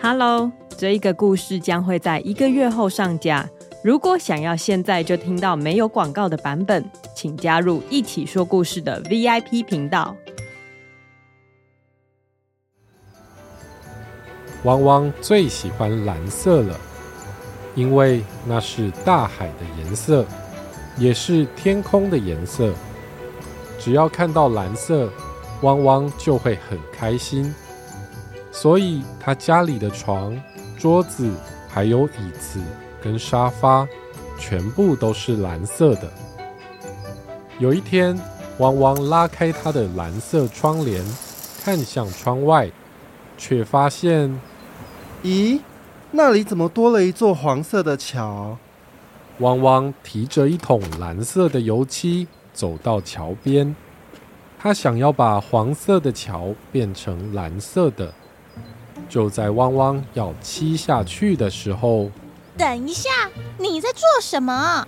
Hello，这一个故事将会在一个月后上架。如果想要现在就听到没有广告的版本，请加入一起说故事的 VIP 频道。汪汪最喜欢蓝色了，因为那是大海的颜色，也是天空的颜色。只要看到蓝色，汪汪就会很开心。所以他家里的床、桌子，还有椅子跟沙发，全部都是蓝色的。有一天，汪汪拉开他的蓝色窗帘，看向窗外。却发现，咦，那里怎么多了一座黄色的桥？汪汪提着一桶蓝色的油漆走到桥边，他想要把黄色的桥变成蓝色的。就在汪汪要漆下去的时候，等一下，你在做什么？